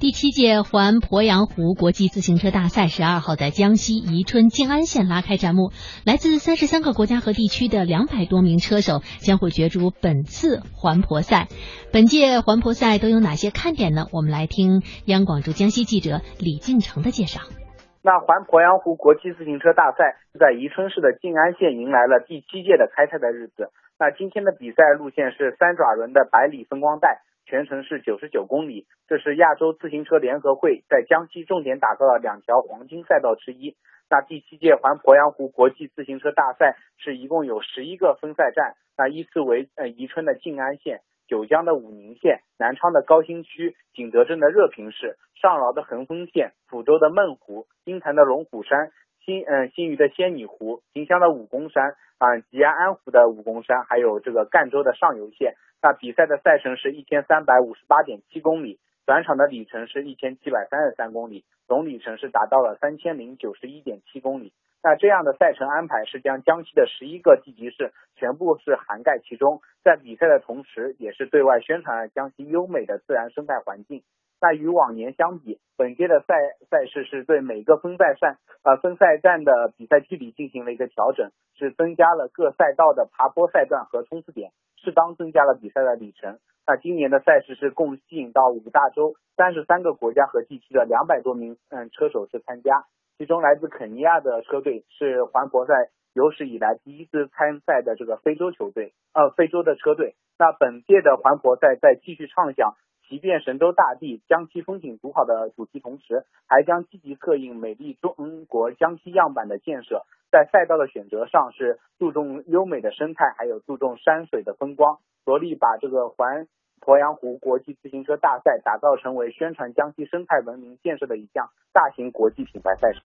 第七届环鄱阳湖国际自行车大赛十二号在江西宜春静安县拉开战幕，来自三十三个国家和地区的两百多名车手将会角逐本次环鄱赛。本届环鄱赛都有哪些看点呢？我们来听央广驻江西记者李进成的介绍。那环鄱阳湖国际自行车大赛在宜春市的静安县迎来了第七届的开赛的日子。那今天的比赛路线是三爪轮的百里风光带。全程是九十九公里，这是亚洲自行车联合会在江西重点打造的两条黄金赛道之一。那第七届环鄱阳湖国际自行车大赛是一共有十一个分赛站，那依次为呃宜春的静安县、九江的武宁县、南昌的高新区、景德镇的热平市、上饶的横峰县、抚州的孟湖、鹰潭的龙虎山、新嗯新余的仙女湖、萍乡的武功山啊吉安安湖的武功山，还有这个赣州的上游县。那比赛的赛程是一千三百五十八点七公里，转场的里程是一千七百三十三公里，总里程是达到了三千零九十一点七公里。那这样的赛程安排是将江西的十一个地级市全部是涵盖其中，在比赛的同时，也是对外宣传了江西优美的自然生态环境。那与往年相比，本届的赛赛事是对每个分赛站呃分赛站的比赛距离进行了一个调整，是增加了各赛道的爬坡赛段和冲刺点。适当增加了比赛的里程。那今年的赛事是共吸引到五大洲三十三个国家和地区的两百多名嗯车手是参加，其中来自肯尼亚的车队是环博赛有史以来第一次参赛的这个非洲球队，呃非洲的车队。那本届的环博赛在继续畅想即便神州大地、江西风景独好的主题同时，还将积极策应美丽中国江西样板的建设。在赛道的选择上是注重优美的生态，还有注重山水的风光，着力把这个环鄱阳湖国际自行车大赛打造成为宣传江西生态文明建设的一项大型国际品牌赛事。